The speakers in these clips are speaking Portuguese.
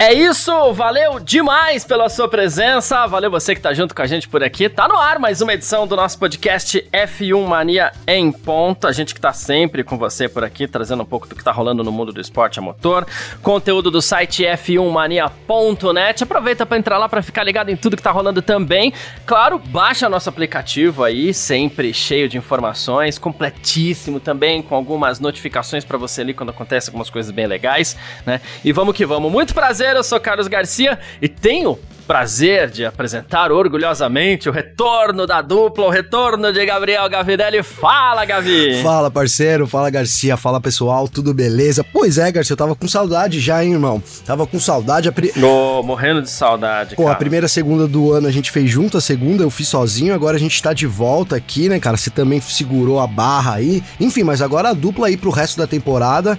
É isso, valeu demais pela sua presença, valeu você que tá junto com a gente por aqui. Tá no ar mais uma edição do nosso podcast F1 Mania em ponto. A gente que tá sempre com você por aqui, trazendo um pouco do que tá rolando no mundo do esporte a motor. Conteúdo do site f1mania.net. Aproveita para entrar lá para ficar ligado em tudo que tá rolando também. Claro, baixa nosso aplicativo aí, sempre cheio de informações, completíssimo também, com algumas notificações para você ali quando acontece algumas coisas bem legais, né? E vamos que vamos. Muito prazer eu sou Carlos Garcia e tenho prazer de apresentar orgulhosamente o retorno da dupla, o retorno de Gabriel Gavinelli. Fala, Gavi! Fala, parceiro, fala, Garcia, fala, pessoal, tudo beleza? Pois é, Garcia, eu tava com saudade já, hein, irmão? Tava com saudade. A pri... oh, morrendo de saudade, Pô, cara. a primeira segunda do ano a gente fez junto, a segunda eu fiz sozinho, agora a gente tá de volta aqui, né, cara? Você também segurou a barra aí. Enfim, mas agora a dupla aí pro resto da temporada.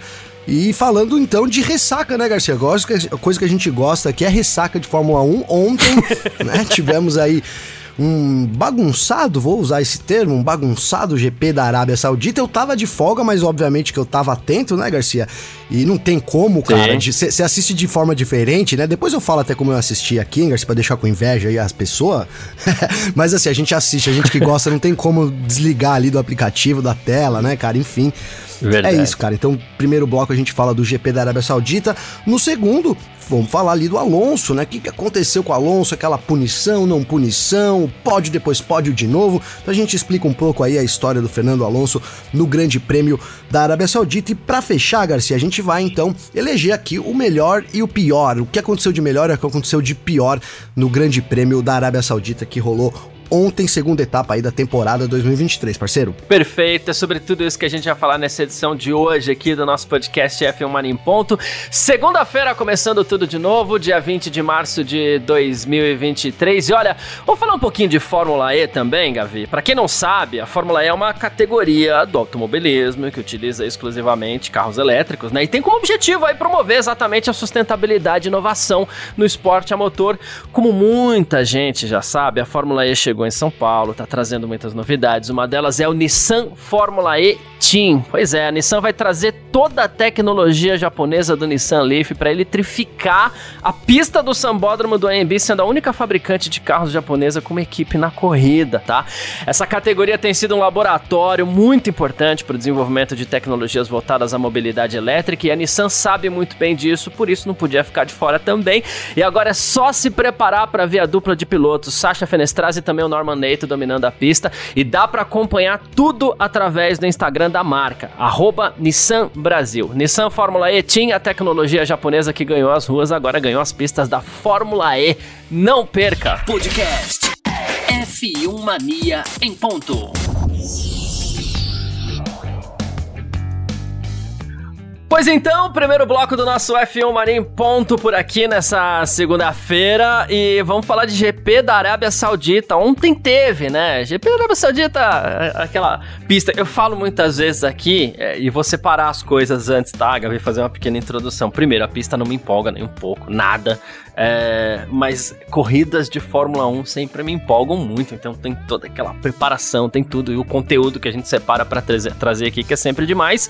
E falando então de ressaca, né, Garcia? Gosto a coisa que a gente gosta aqui é ressaca de Fórmula 1. Ontem, né, tivemos aí um bagunçado, vou usar esse termo, um bagunçado GP da Arábia Saudita. Eu tava de folga, mas obviamente que eu tava atento, né, Garcia? E não tem como, cara. Você assiste de forma diferente, né? Depois eu falo até como eu assisti aqui, Garcia, pra deixar com inveja aí as pessoas. mas assim, a gente assiste, a gente que gosta, não tem como desligar ali do aplicativo, da tela, né, cara? Enfim. Verdade. É isso, cara. Então, primeiro bloco a gente fala do GP da Arábia Saudita. No segundo, vamos falar ali do Alonso, né? O que, que aconteceu com o Alonso? Aquela punição, não punição, pódio depois pódio de novo. Então a gente explica um pouco aí a história do Fernando Alonso no Grande Prêmio da Arábia Saudita. E para fechar, Garcia, a gente vai então eleger aqui o melhor e o pior. O que aconteceu de melhor e o que aconteceu de pior no Grande Prêmio da Arábia Saudita que rolou ontem, segunda etapa aí da temporada 2023, parceiro. Perfeito, é sobre tudo isso que a gente vai falar nessa edição de hoje aqui do nosso podcast F1 Mania em Ponto. Segunda-feira, começando tudo de novo, dia 20 de março de 2023. E olha, vamos falar um pouquinho de Fórmula E também, Gavi. Para quem não sabe, a Fórmula E é uma categoria do automobilismo que utiliza exclusivamente carros elétricos, né? E tem como objetivo aí promover exatamente a sustentabilidade e inovação no esporte a motor. Como muita gente já sabe, a Fórmula E chegou chegou em São Paulo, está trazendo muitas novidades. Uma delas é o Nissan Fórmula E Team. Pois é, a Nissan vai trazer toda a tecnologia japonesa do Nissan Leaf para eletrificar a pista do sambódromo do AMB, sendo a única fabricante de carros japonesa com uma equipe na corrida, tá? Essa categoria tem sido um laboratório muito importante para o desenvolvimento de tecnologias voltadas à mobilidade elétrica e a Nissan sabe muito bem disso, por isso não podia ficar de fora também. E agora é só se preparar para ver a dupla de pilotos, Sasha Fenestrasi e também o Norman Nato dominando a pista e dá para acompanhar tudo através do Instagram da marca, arroba Nissan Brasil. Nissan Fórmula E tinha a tecnologia japonesa que ganhou as ruas, agora ganhou as pistas da Fórmula E. Não perca! Podcast F1 Mania em ponto. Pois então, primeiro bloco do nosso F1 Marinho ponto por aqui nessa segunda-feira e vamos falar de GP da Arábia Saudita. Ontem teve, né? GP da Arábia Saudita, aquela pista. Eu falo muitas vezes aqui é, e vou separar as coisas antes, tá, Gabi? Fazer uma pequena introdução. Primeiro, a pista não me empolga nem um pouco, nada. É, mas corridas de Fórmula 1 sempre me empolgam muito, então tem toda aquela preparação, tem tudo, e o conteúdo que a gente separa para trazer, trazer aqui, que é sempre demais.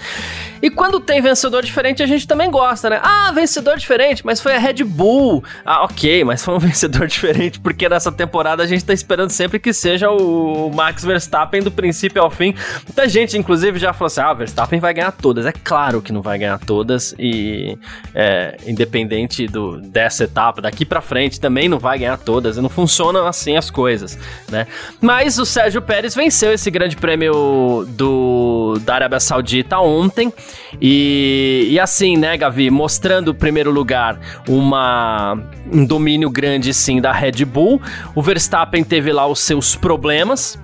E quando tem vencedor diferente, a gente também gosta, né? Ah, vencedor diferente, mas foi a Red Bull. Ah, ok, mas foi um vencedor diferente, porque nessa temporada a gente tá esperando sempre que seja o Max Verstappen do princípio ao fim. Muita gente, inclusive, já falou assim: ah, Verstappen vai ganhar todas. É claro que não vai ganhar todas, e é, independente do, dessa etapa daqui para frente também não vai ganhar todas, não funcionam assim as coisas, né? Mas o Sérgio Pérez venceu esse grande prêmio do, da Arábia Saudita ontem e, e assim, né, Gavi, mostrando o primeiro lugar uma, um domínio grande sim da Red Bull, o Verstappen teve lá os seus problemas,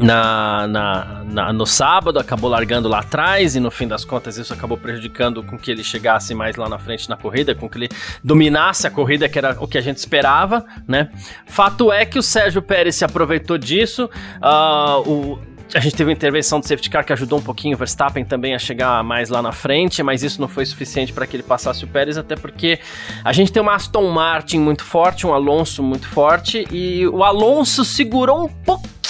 na, na, na, no sábado, acabou largando lá atrás e no fim das contas isso acabou prejudicando com que ele chegasse mais lá na frente na corrida, com que ele dominasse a corrida, que era o que a gente esperava, né? Fato é que o Sérgio Pérez se aproveitou disso, uh, o, a gente teve uma intervenção do safety car que ajudou um pouquinho o Verstappen também a chegar mais lá na frente, mas isso não foi suficiente para que ele passasse o Pérez, até porque a gente tem uma Aston Martin muito forte, um Alonso muito forte, e o Alonso segurou um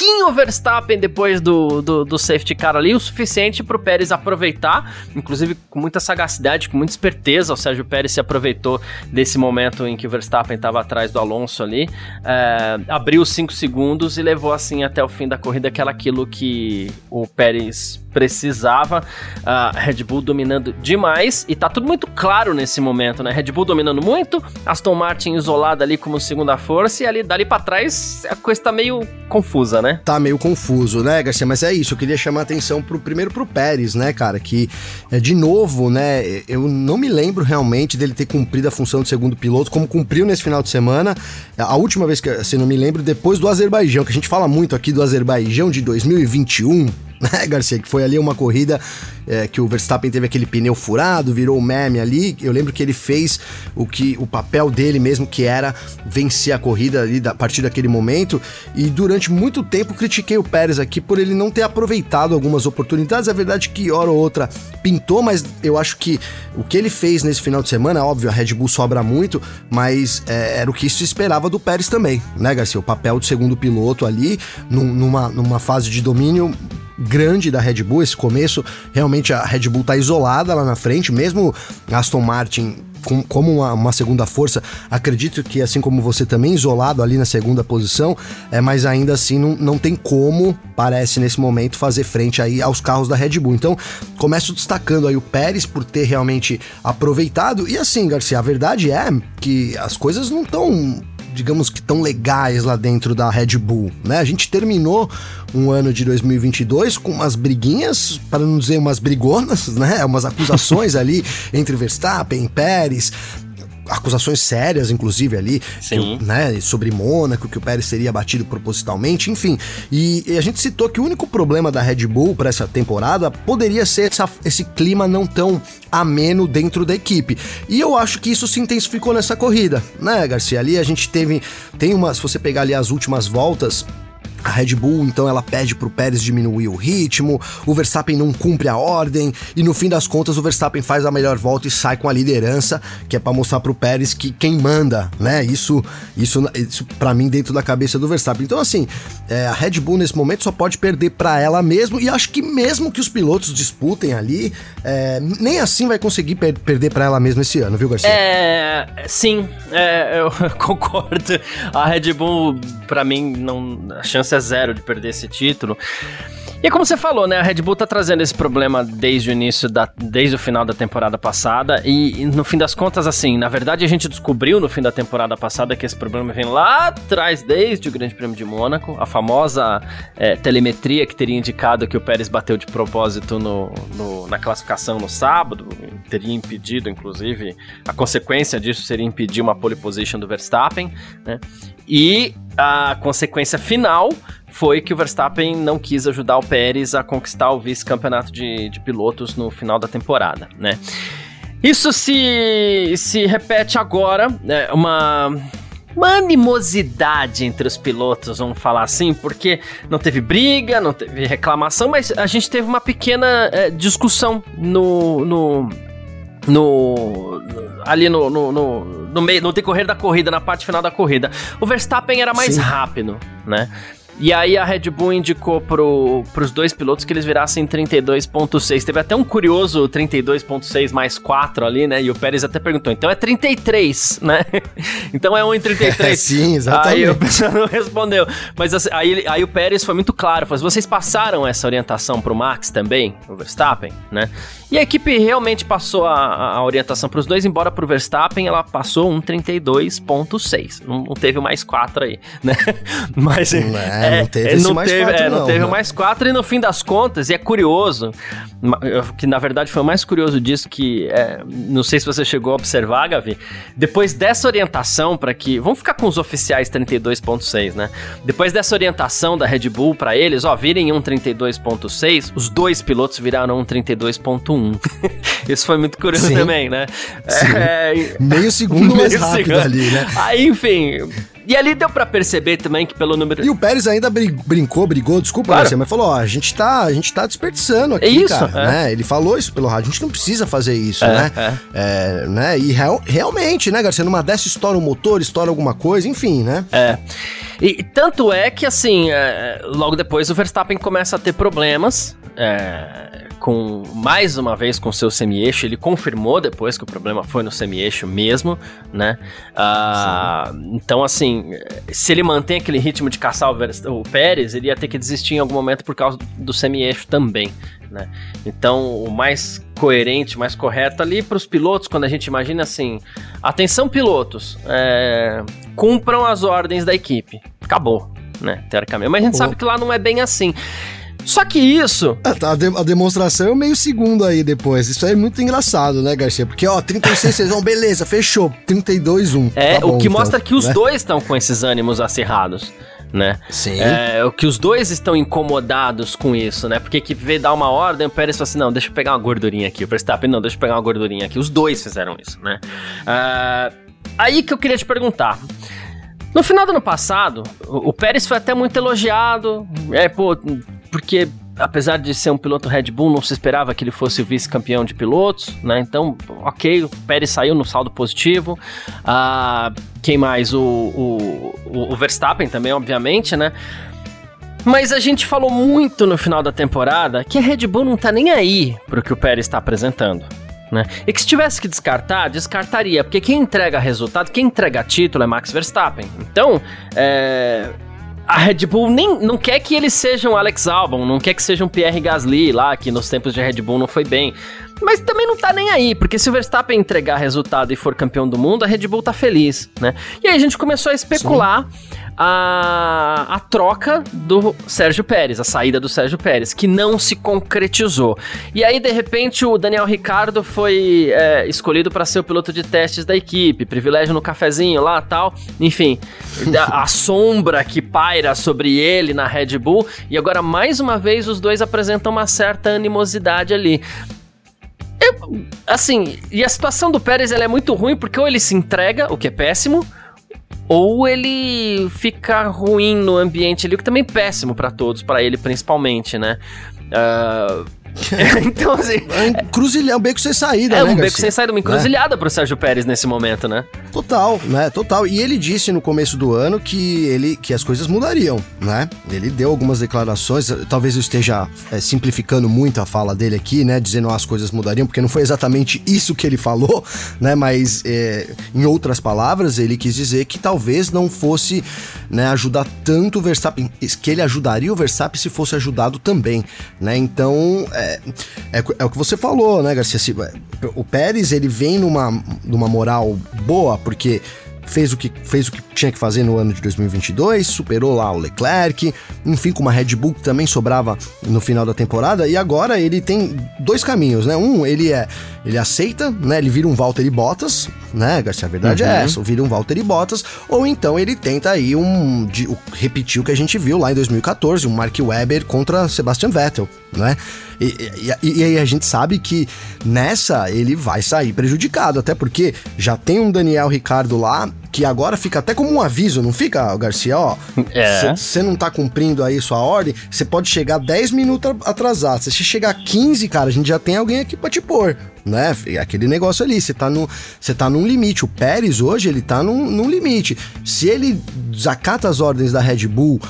pouquinho Verstappen depois do, do, do safety car ali, o suficiente para o Pérez aproveitar, inclusive com muita sagacidade, com muita esperteza, o Sérgio Pérez se aproveitou desse momento em que o Verstappen estava atrás do Alonso ali, é, abriu 5 segundos e levou assim até o fim da corrida, que era aquilo que o Pérez precisava. A Red Bull dominando demais e tá tudo muito claro nesse momento, né? Red Bull dominando muito, Aston Martin isolada ali como segunda força e ali dali para trás a coisa tá meio confusa, né? Tá meio confuso, né, Garcia? Mas é isso, eu queria chamar a atenção pro primeiro pro Pérez, né, cara, que é, de novo, né, eu não me lembro realmente dele ter cumprido a função de segundo piloto como cumpriu nesse final de semana. A última vez que, assim, não me lembro, depois do Azerbaijão, que a gente fala muito aqui do Azerbaijão de 2021, né, Garcia? Que foi ali uma corrida é, que o Verstappen teve aquele pneu furado, virou o meme ali. Eu lembro que ele fez o que o papel dele mesmo, que era vencer a corrida ali a partir daquele momento. E durante muito tempo critiquei o Pérez aqui por ele não ter aproveitado algumas oportunidades. É verdade que hora ou outra pintou, mas eu acho que o que ele fez nesse final de semana, óbvio, a Red Bull sobra muito, mas é, era o que se esperava do Pérez também, né, Garcia? O papel do segundo piloto ali, num, numa, numa fase de domínio grande da Red Bull. Esse começo, realmente a Red Bull tá isolada lá na frente, mesmo Aston Martin com, como uma, uma, segunda força, acredito que assim como você também isolado ali na segunda posição, é, mas ainda assim não, não tem como, parece nesse momento, fazer frente aí aos carros da Red Bull. Então, começo destacando aí o Pérez por ter realmente aproveitado. E assim, Garcia, a verdade é que as coisas não estão digamos que tão legais lá dentro da Red Bull, né? A gente terminou um ano de 2022 com umas briguinhas, para não dizer umas brigonas, né? Umas acusações ali entre Verstappen, Pérez, acusações sérias, inclusive, ali, que, né, sobre Mônaco, que o Pérez seria batido propositalmente, enfim. E, e, a gente citou que o único problema da Red Bull para essa temporada poderia ser essa, esse clima não tão ameno dentro da equipe. E eu acho que isso se intensificou nessa corrida, né, Garcia? Ali a gente teve. Tem uma. Se você pegar ali as últimas voltas a Red Bull, então, ela pede pro Pérez diminuir o ritmo, o Verstappen não cumpre a ordem, e no fim das contas o Verstappen faz a melhor volta e sai com a liderança, que é para mostrar pro Pérez que quem manda, né? Isso, isso, isso para mim dentro da cabeça do Verstappen. Então, assim, é, a Red Bull nesse momento só pode perder para ela mesmo, e acho que mesmo que os pilotos disputem ali, é, nem assim vai conseguir per perder para ela mesma esse ano, viu, Garcia? É, sim, é, eu concordo. A Red Bull, para mim, não, a chance chance é zero de perder esse título. E é como você falou, né? A Red Bull tá trazendo esse problema desde o início, da, desde o final da temporada passada. E, e, no fim das contas, assim, na verdade a gente descobriu no fim da temporada passada que esse problema vem lá atrás, desde o Grande Prêmio de Mônaco. A famosa é, telemetria que teria indicado que o Pérez bateu de propósito no, no, na classificação no sábado. Teria impedido, inclusive, a consequência disso seria impedir uma pole position do Verstappen, né? E a consequência final foi que o Verstappen não quis ajudar o Pérez a conquistar o vice-campeonato de, de pilotos no final da temporada, né? Isso se, se repete agora, né? Uma uma animosidade entre os pilotos, vamos falar assim, porque não teve briga, não teve reclamação, mas a gente teve uma pequena é, discussão no, no, no, ali no, no, no, no, meio, no decorrer da corrida, na parte final da corrida. O Verstappen era mais Sim. rápido, né? E aí a Red Bull indicou pro, pros dois pilotos que eles virassem 32.6. Teve até um curioso 32.6 mais 4 ali, né? E o Pérez até perguntou, então é 33, né? então é 1 em 33. Sim, exatamente. Aí o pessoal não respondeu. Mas assim, aí, aí o Pérez foi muito claro, falou, vocês passaram essa orientação pro Max também, o Verstappen, né? E a equipe realmente passou a, a orientação para os dois, embora para o Verstappen ela passou um 32.6. Não, não, teve mais 4 aí, né? Mas é, é, não teve é, não mais teve, 4 é, não, não teve mais 4 e no fim das contas, e é curioso, que na verdade foi o mais curioso disso que, é, não sei se você chegou a observar, Gavi, depois dessa orientação para que, vamos ficar com os oficiais 32.6, né? Depois dessa orientação da Red Bull para eles, ó, virem um 32.6, os dois pilotos viraram um 32.1. 1. Isso foi muito curioso Sim. também, né? É, meio segundo mais rápido segundo. ali, né? Aí, enfim, e ali deu para perceber também que pelo número. E o Pérez ainda brincou, brigou, desculpa, claro. Garcia, mas falou: ó, a gente tá, a gente tá desperdiçando aqui, isso, cara. É. Né? Ele falou isso pelo rádio, a gente não precisa fazer isso, é, né? É. É, né? E real, realmente, né, Garcia? Numa dessa estoura o motor, estoura alguma coisa, enfim, né? É. E tanto é que, assim, é, logo depois o Verstappen começa a ter problemas. É, com mais uma vez com seu semi-eixo, ele confirmou depois que o problema foi no semi-eixo mesmo, né? Ah, então, assim, se ele mantém aquele ritmo de caçar o, o Pérez, ele ia ter que desistir em algum momento por causa do semi-eixo também, né? Então, o mais coerente, mais correto ali para os pilotos, quando a gente imagina assim, atenção pilotos, é, cumpram as ordens da equipe, acabou, né? Teoricamente, mas a gente sabe que lá não é bem assim. Só que isso. A, a, de, a, demonstração é meio segundo aí depois. Isso é muito engraçado, né, Garcia? Porque, ó, 36 6 1, beleza, fechou. 32 1. É, tá bom, o que então, mostra que os né? dois estão com esses ânimos acirrados. Né? Sim. É, o que os dois estão incomodados com isso, né? Porque que veio dar uma ordem, o Pérez falou assim: não, deixa eu pegar uma gordurinha aqui. O Verstappen, não, deixa eu pegar uma gordurinha aqui. Os dois fizeram isso, né? Uh, aí que eu queria te perguntar. No final do ano passado, o, o Pérez foi até muito elogiado, é, pô, porque apesar de ser um piloto Red Bull, não se esperava que ele fosse vice-campeão de pilotos, né? Então, ok, o Pérez saiu no saldo positivo. Ah, quem mais? O, o, o, Verstappen também, obviamente, né? Mas a gente falou muito no final da temporada que a Red Bull não tá nem aí pro que o Pérez está apresentando. Né? E que se tivesse que descartar, descartaria, porque quem entrega resultado, quem entrega título é Max Verstappen. Então, é, a Red Bull nem não quer que eles sejam Alex Albon, não quer que sejam Pierre Gasly lá, que nos tempos de Red Bull não foi bem. Mas também não tá nem aí, porque se o Verstappen entregar resultado e for campeão do mundo, a Red Bull tá feliz, né? E aí a gente começou a especular a, a troca do Sérgio Pérez, a saída do Sérgio Pérez, que não se concretizou. E aí, de repente, o Daniel Ricardo foi é, escolhido para ser o piloto de testes da equipe, privilégio no cafezinho lá tal. Enfim, a, a sombra que paira sobre ele na Red Bull. E agora, mais uma vez, os dois apresentam uma certa animosidade ali. Eu, assim, e a situação do Pérez é muito ruim porque ou ele se entrega, o que é péssimo, ou ele fica ruim no ambiente ali, o que também é péssimo para todos, para ele principalmente, né? Uh, então, assim. É um encruzilhar, um beco sem saída, é, né? um beco Garcia? sem saída, uma encruzilhada né? pro Sérgio Pérez nesse momento, né? Total, né? Total. E ele disse no começo do ano que ele que as coisas mudariam, né? Ele deu algumas declarações, talvez eu esteja é, simplificando muito a fala dele aqui, né? Dizendo ah, as coisas mudariam, porque não foi exatamente isso que ele falou, né? Mas é, em outras palavras, ele quis dizer que talvez não fosse né, ajudar tanto o Verstappen, que ele ajudaria o Verstappen se fosse ajudado também, né? Então, é, é, é, o que você falou, né, Garcia? O Pérez, ele vem numa, numa moral boa, porque fez o, que, fez o que tinha que fazer no ano de 2022, superou lá o Leclerc, enfim, com uma Red Bull que também sobrava no final da temporada, e agora ele tem dois caminhos, né? Um, ele é ele aceita, né? Ele vira um Valtteri Bottas, né, Garcia? A verdade uhum. é essa, vira um Valtteri Bottas, ou então ele tenta aí um de, repetir o que a gente viu lá em 2014, um Mark Webber contra Sebastian Vettel, né? E, e, e aí a gente sabe que nessa ele vai sair prejudicado, até porque já tem um Daniel Ricardo lá que agora fica até como um aviso, não fica, Garcia? Ó, você é. não tá cumprindo aí sua ordem, você pode chegar 10 minutos atrasado. Se chegar 15, cara, a gente já tem alguém aqui pra te pôr, né? Aquele negócio ali, você tá, no, você tá num limite. O Pérez hoje, ele tá num, num limite. Se ele desacata as ordens da Red Bull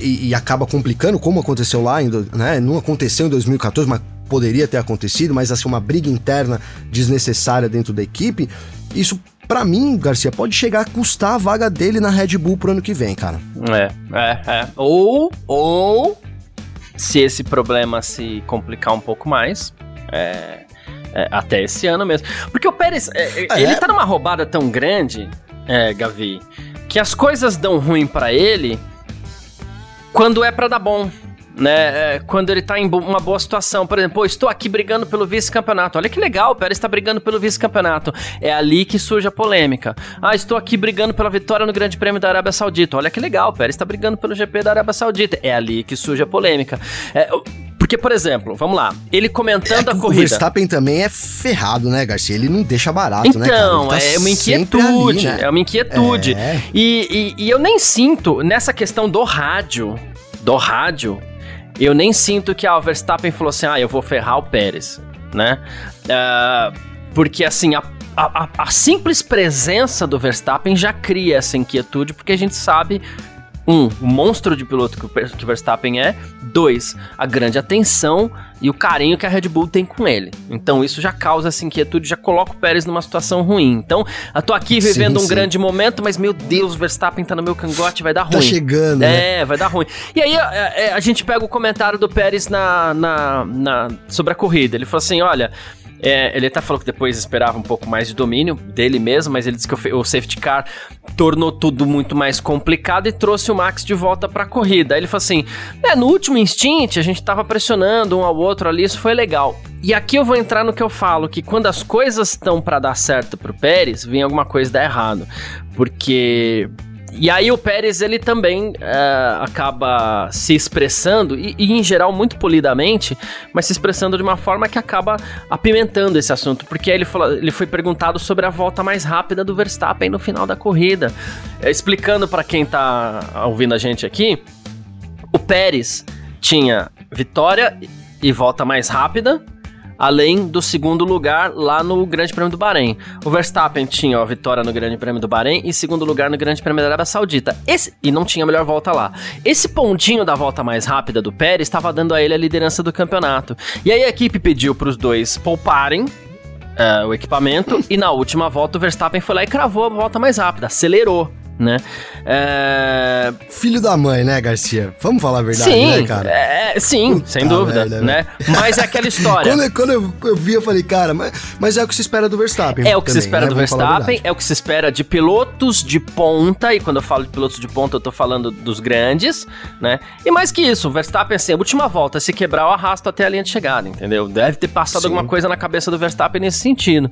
e, e acaba complicando, como aconteceu lá, em, né? Não aconteceu em 2014, mas poderia ter acontecido, mas assim, uma briga interna desnecessária dentro da equipe, isso para mim, Garcia, pode chegar a custar a vaga dele na Red Bull pro ano que vem, cara. É, é, é. Ou, ou, se esse problema se complicar um pouco mais, é, é, até esse ano mesmo. Porque o Pérez, é, É. ele tá numa roubada tão grande, é, Gavi, que as coisas dão ruim para ele quando é para dar bom. né? É, quando ele tá em uma boa situação. Por exemplo, estou aqui brigando pelo vice-campeonato. Olha que legal, o Pérez está brigando pelo vice-campeonato. É ali que surge a polêmica. Ah, estou aqui brigando pela vitória no Grande Prêmio da Arábia Saudita. Olha que legal, o Pérez está brigando pelo GP da Arábia Saudita. É ali que surge a polêmica. É, porque, por exemplo, vamos lá, ele comentando é a corrida. O Verstappen também é ferrado, né, Garcia? Ele não deixa barato, então, né? Então, tá é uma inquietude. Ali, né? É uma inquietude. É. E, e, e eu nem sinto, nessa questão do rádio, do rádio, eu nem sinto que a ah, Verstappen falou assim, ah, eu vou ferrar o Pérez, né? Uh, porque, assim, a, a, a, simples presença do Verstappen já cria essa inquietude, porque a gente sabe um, o monstro de piloto que o, que o Verstappen é. Dois, a grande atenção e o carinho que a Red Bull tem com ele. Então isso já causa essa inquietude, já coloca o Pérez numa situação ruim. Então, eu tô aqui vivendo sim, um sim. grande momento, mas meu Deus, o Verstappen tá no meu cangote, vai dar tá ruim. Tá chegando, É, né? vai dar ruim. E aí a, a, é, a, gente pega o comentário do Pérez na, na, na, sobre a corrida. Ele falou assim: olha. É, ele até falou que depois esperava um pouco mais de domínio dele mesmo, mas ele disse que o, safety car tornou tudo muito mais complicado e trouxe o Max de volta para a corrida. Aí ele falou assim: é, no último instint a gente tava pressionando um ao outro ali, isso foi legal. E aqui eu vou entrar no que eu falo, que quando as coisas estão para dar certo pro Pérez, vem alguma coisa dar errado. Porque e aí o Pérez, ele também é, acaba se expressando, e, e, em geral muito polidamente, mas se expressando de uma forma que acaba apimentando esse assunto, porque ele, falou, ele foi perguntado sobre a volta mais rápida do Verstappen no final da corrida. É, explicando para quem tá ouvindo a gente aqui, o Pérez tinha vitória e volta mais rápida, além do segundo lugar lá no Grande Prêmio do Bahrein. O Verstappen tinha a vitória no Grande Prêmio do Bahrein e segundo lugar no Grande Prêmio da Arábia Saudita. Esse, e não tinha melhor volta lá. Esse pontinho da volta mais rápida do Pérez estava dando a ele a liderança do campeonato. E aí a equipe pediu para os dois pouparem uh, o equipamento e na última volta o Verstappen foi lá e cravou a volta mais rápida, acelerou né? É... Filho da mãe, né, Garcia? Vamos falar a verdade, sim, né, cara? É, sim, Puta sem dúvida, velha, né? Mas é aquela história. quando, quando eu, eu, vi, eu falei, cara, mas, mas é o que se espera do Verstappen. É o que também, se espera né? do Vamos Verstappen, é o que se espera de pilotos de ponta, e quando eu falo de pilotos de ponta, eu tô falando dos grandes, né? E mais que isso, o Verstappen, assim, a última volta, se quebrar, eu arrasto até a linha de chegada, entendeu? Deve ter passado sim. alguma coisa na cabeça do Verstappen nesse sentido.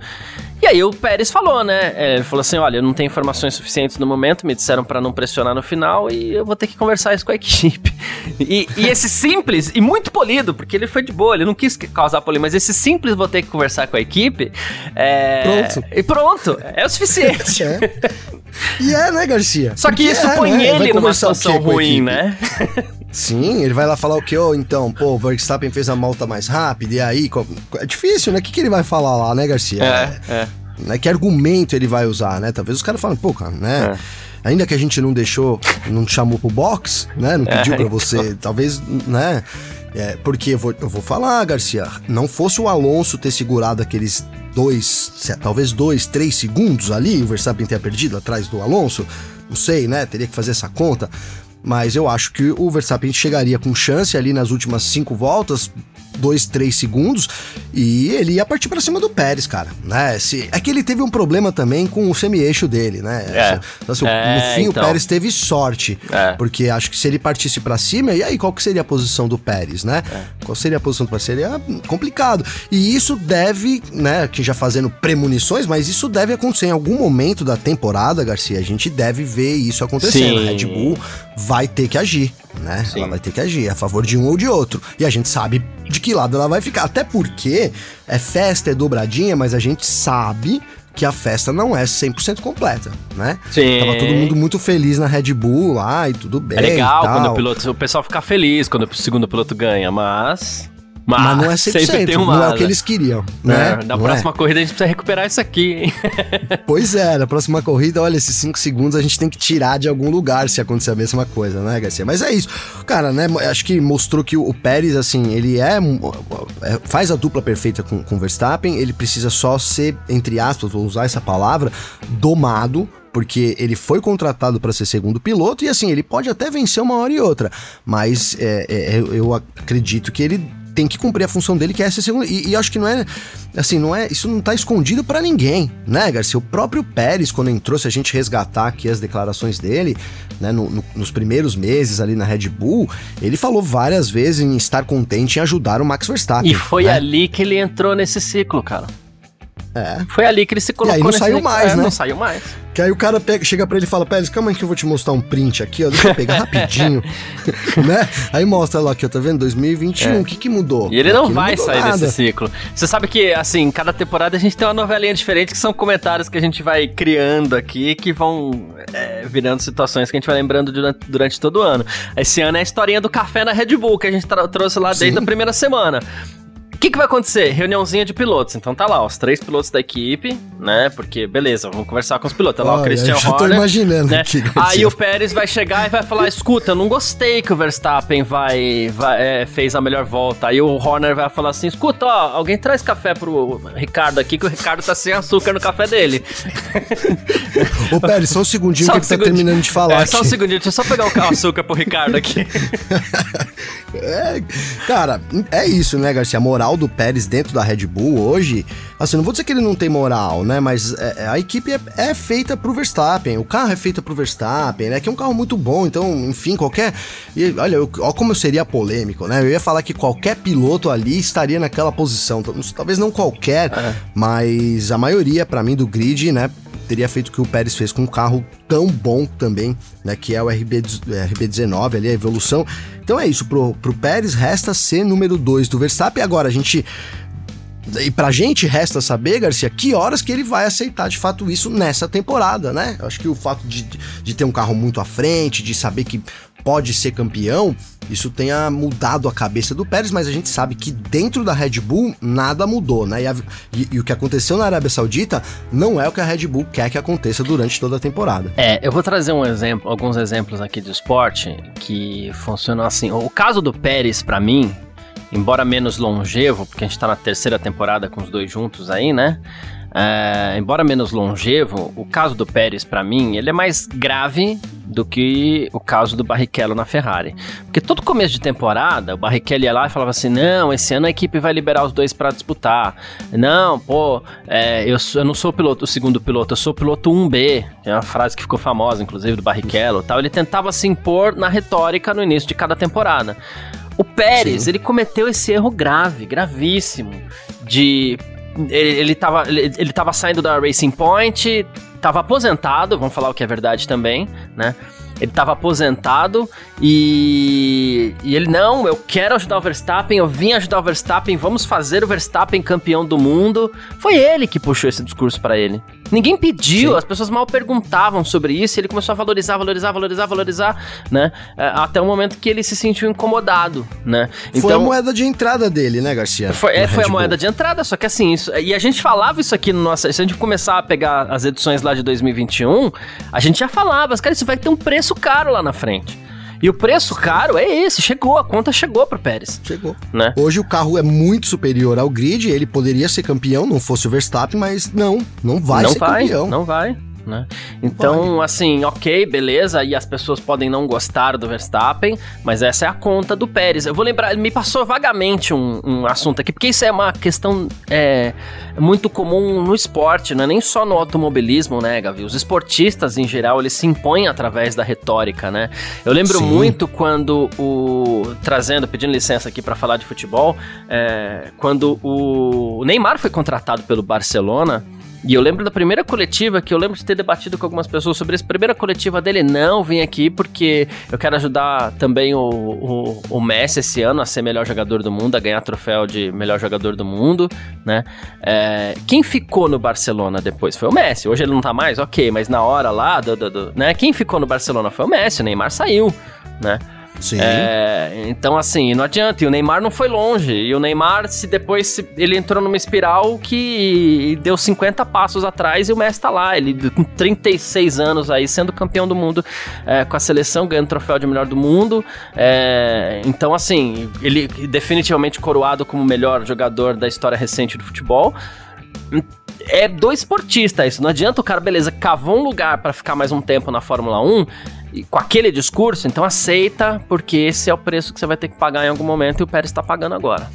E aí o Pérez falou, né? É, ele falou assim: olha, eu não tenho informações suficientes no momento, me disseram para não pressionar no final e eu vou ter que conversar isso com a equipe. E, e, esse simples, e muito polido, porque ele foi de boa, ele não quis causar polêmica, mas esse simples vou ter que conversar com a equipe. É... Pronto. E pronto, é o suficiente. é. E é, né, Garcia? Só que isso é, põe né? ele numa situação ruim, né? Sim, ele vai lá falar o que? Oh, então, pô, o Verstappen fez a malta mais rápida, e aí. É difícil, né? O que, que ele vai falar lá, né, Garcia? É, é. Né? Que argumento ele vai usar, né? Talvez os caras falem, pô, cara, né? É. Ainda que a gente não deixou, não te chamou pro box, né? Não pediu é, pra você, então. talvez, né? É, porque eu vou, eu vou falar, Garcia, não fosse o Alonso ter segurado aqueles dois, talvez dois, três segundos ali, o Verstappen tenha perdido atrás do Alonso, não sei, né? Teria que fazer essa conta. Mas eu acho que o Verstappen chegaria com chance ali nas últimas cinco voltas, dois, três segundos, e ele ia partir para cima do Pérez, cara, né? Se, é que ele teve um problema também com o semi-eixo dele, né? É. Então, assim, é, no fim, então. o Pérez teve sorte, é. porque acho que se ele partisse para cima, e aí qual que seria a posição do Pérez, né? É. Qual seria a posição do Pérez? Seria complicado. E isso deve, né, que já fazendo premonições, mas isso deve acontecer em algum momento da temporada, Garcia, a gente deve ver isso acontecendo. A Red Bull vai ter que agir, né? Sim. Ela vai ter que agir a favor de um ou de outro. E a gente sabe de que lado ela vai ficar. Até porque é festa, é dobradinha, mas a gente sabe que a festa não é 100% completa, né? Sim. Tava todo mundo muito feliz na Red Bull lá e tudo bem. É legal quando o piloto, o pessoal fica feliz quando o segundo piloto ganha, mas mas, Mas não é 100%, não é o que eles queriam, né? É, na não próxima é. corrida a gente precisa recuperar isso aqui, hein? pois é, na próxima corrida, olha, esses 5 segundos a gente tem que tirar de algum lugar se acontecer a mesma coisa, né, Garcia? Mas é isso. Cara, né, acho que mostrou que o Pérez, assim, ele é, é faz a dupla perfeita com o Verstappen, ele precisa só ser, entre aspas, vou usar essa palavra, domado porque ele foi contratado para ser segundo piloto e assim ele pode até vencer uma hora e outra, mas é, é, eu acredito que ele tem que cumprir a função dele, que é ser segundo. E, e acho que não é. Assim, não é. Isso não tá escondido para ninguém, né, Garcia? O próprio Pérez, quando entrou, se a gente resgatar aqui as declarações dele, né, no, no, nos primeiros meses ali na Red Bull, ele falou várias vezes em estar contente em ajudar o Max Verstappen. E foi né? ali que ele entrou nesse ciclo, cara. É. Foi ali que ele se colocou. E aí não saiu mais, é, né? Não saiu mais. Que aí o cara pega, chega pra ele e fala, Pérez, calma aí que eu vou te mostrar um print aqui, ó. Deixa eu pegar rapidinho. né? Aí mostra lá aqui, ó, tá vendo? 2021, é. o que que mudou? E ele não vai não sair nada. desse ciclo. Você sabe que, assim, cada temporada a gente tem uma novelinha diferente, que são comentários que a gente vai criando aqui, que vão é, virando situações que a gente vai lembrando durante, durante todo o ano. Esse ano é a historinha do café na Red Bull, que a gente trouxe lá desde Sim. a primeira semana. O que, que vai acontecer? Reuniãozinha de pilotos. Então tá lá, os três pilotos da equipe, né? Porque, beleza, vamos conversar com os pilotos. Tá lá o Christian eu Horner. tô imaginando né? aqui. Aí o Pérez vai chegar e vai falar: escuta, eu não gostei que o Verstappen vai, vai é, fez a melhor volta. Aí o Horner vai falar assim: escuta, ó, alguém traz café pro Ricardo aqui, que o Ricardo tá sem açúcar no café dele. Ô, Pérez, só um segundinho só que um ele tá segundinho. terminando de falar. É, aqui. só um segundinho, deixa eu só pegar o açúcar pro Ricardo aqui. é, cara, é isso, né, Garcia? A moral do Pérez dentro da Red Bull hoje, assim, não vou dizer que ele não tem moral, né? Mas é, é, a equipe é, é, feita pro Verstappen, o carro é feito pro Verstappen, né? Que é um carro muito bom, então, enfim, qualquer. E, olha, eu, olha como eu seria polêmico, né? Eu ia falar que qualquer piloto ali estaria naquela posição. Talvez não qualquer, é. mas a maioria, para mim, do grid, né? Teria feito o que o Pérez fez com um carro tão bom também, né, que é o RB, RB19 ali, a evolução. Então é isso, pro, pro Pérez resta ser número 2 do Verstappen. Agora, a gente e pra gente resta saber, Garcia, que horas que ele vai aceitar de fato isso nessa temporada, né? Eu acho que o fato de, de ter um carro muito à frente, de saber que pode ser campeão, isso tenha mudado a cabeça do Pérez, mas a gente sabe que dentro da Red Bull nada mudou, né? E, a, e, e, o que aconteceu na Arábia Saudita não é o que a Red Bull quer que aconteça durante toda a temporada. É, eu vou trazer um exemplo, alguns exemplos aqui de esporte que funcionam assim. O caso do Pérez, para mim, embora menos longevo, porque a gente tá na terceira temporada com os dois juntos aí, né? É, embora menos longevo, o caso do Pérez, para mim, ele é mais grave do que o caso do Barrichello na Ferrari. Porque todo começo de temporada, o Barrichello ia lá e falava assim: não, esse ano a equipe vai liberar os dois para disputar. Não, pô, é, eu, eu, não sou o, piloto, o segundo piloto, eu sou o piloto 1B. É uma frase que ficou famosa, inclusive, do Barrichello tal. Ele tentava se impor na retórica no início de cada temporada. O Pérez, Sim. ele cometeu esse erro grave, gravíssimo, de ele, ele, tava, ele, ele tava saindo da Racing Point, tava aposentado, vamos falar o que é verdade também, né? Ele estava aposentado e, e ele, não, eu quero ajudar o Verstappen, eu vim ajudar o Verstappen, vamos fazer o Verstappen campeão do mundo. Foi ele que puxou esse discurso para ele. Ninguém pediu, Sim. as pessoas mal perguntavam sobre isso, ele começou a valorizar, valorizar, valorizar, valorizar, né? É, até o momento que ele se sentiu incomodado, né? Então, foi a moeda de entrada dele, né, Garcia? Foi, é, foi a moeda de entrada, só que assim, isso, e a gente falava isso aqui no nosso. Se a gente começar a pegar as edições lá de 2021, a gente já falava, cara, isso vai ter um preço caro lá na frente. E o preço caro é esse, chegou, a conta chegou para Pérez. Chegou. Né? Hoje o carro é muito superior ao grid, ele poderia ser campeão, não fosse o Verstappen, mas não, não vai não ser vai, campeão. Não vai né? Então, assim, ok, beleza, e as pessoas podem não gostar do Verstappen, mas essa é a conta do Pérez. Eu vou lembrar, me passou vagamente um, um assunto aqui, porque isso é uma questão é, muito comum no esporte, não é nem só no automobilismo, né, Gavi? Os esportistas, em geral, eles se impõem através da retórica, né? Eu lembro Sim. muito quando o... trazendo, pedindo licença aqui para falar de futebol, é, quando o Neymar foi contratado pelo Barcelona, e eu lembro da primeira coletiva que eu lembro de ter debatido com algumas pessoas sobre essa primeira coletiva dele. Não, vim aqui porque eu quero ajudar também o, o, o, Messi esse ano a ser melhor jogador do mundo, a ganhar troféu de melhor jogador do mundo, né? É, quem ficou no Barcelona depois foi o Messi. Hoje ele não tá mais, ok, mas na hora lá, do, do, do né? Quem ficou no Barcelona foi o Messi, o Neymar saiu, né? Sim. É, então, assim, não adianta. E o Neymar não foi longe. E o Neymar, se depois se, ele entrou numa espiral que deu 50 passos atrás e o Messi tá lá. Ele com 36 anos aí, sendo campeão do mundo é, com a seleção, ganhando o troféu de melhor do mundo. É, então, assim, ele definitivamente coroado como o melhor jogador da história recente do futebol é do esportista isso. Não adianta o cara, beleza, cavou um lugar para ficar mais um tempo na Fórmula 1 e com aquele discurso, então aceita, porque esse é o preço que você vai ter que pagar em algum momento e o Pérez está pagando agora.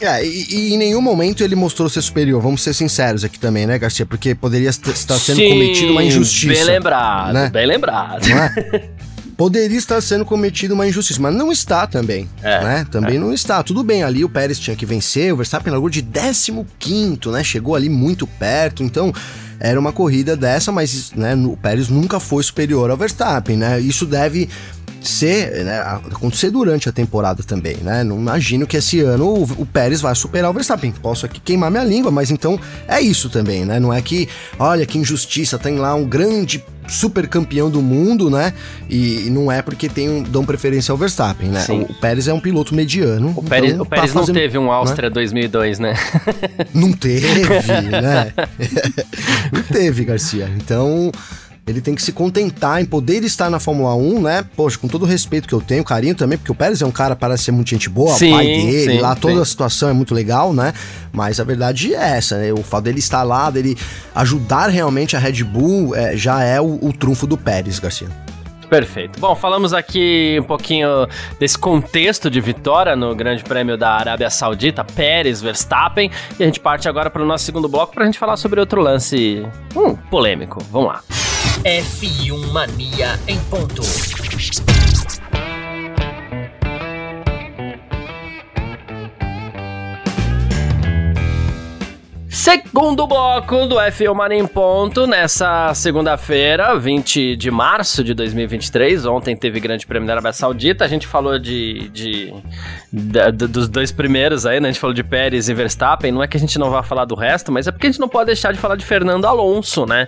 É, e, e, em nenhum momento ele mostrou ser superior, vamos ser sinceros aqui também, né, Garcia? Porque poderia estar sendo Sim, cometido uma injustiça. Bem lembrado, né? bem lembrado. É? poderia estar sendo cometido uma injustiça, mas não está também, é, né? Também é. não está. Tudo bem, ali o Pérez tinha que vencer, o Verstappen largou de 15º, né? Chegou ali muito perto, então era uma corrida dessa, mas né, o Pérez nunca foi superior ao Verstappen, né? Isso deve ser, né, acontecer durante a temporada também, né? Não imagino que esse ano o, o, Pérez vai superar o Verstappen. Posso aqui queimar minha língua, mas então é isso também, né? Não é que, olha que injustiça, tem lá um grande super campeão do mundo, né? E não é porque tem um, dão preferência ao Verstappen, né? O, o, Pérez é um piloto mediano. O Pérez, então, o Pérez tá fazendo, não teve um Áustria né? 2002, né? Não teve, né? não teve, Garcia. Então, ele tem que se contentar em poder estar na Fórmula 1, né? Poxa, com todo o respeito que eu tenho, carinho também, porque o Pérez é um cara parece ser muito gente boa, sim, pai dele, sim, lá toda sim. a situação é muito legal, né? Mas a verdade é essa, né? O fato dele estar lá, dele ajudar realmente a Red Bull, é, já é o, o trunfo do Pérez, Garcia. Perfeito. Bom, falamos aqui um pouquinho desse contexto de vitória no Grande Prêmio da Arábia Saudita, Pérez, Verstappen, e a gente parte agora para o nosso segundo bloco para a gente falar sobre outro lance hum, polêmico. Vamos lá. F1 Mania em ponto. Segundo bloco do F1 Mania em Ponto, nessa segunda-feira, 20 de março de 2023. Ontem teve Grande Prêmio da Arábia Saudita. A gente falou de, de, de, de, dos dois primeiros aí, né? A gente falou de Pérez e Verstappen. Não é que a gente não vá falar do resto, mas é porque a gente não pode deixar de falar de Fernando Alonso, né?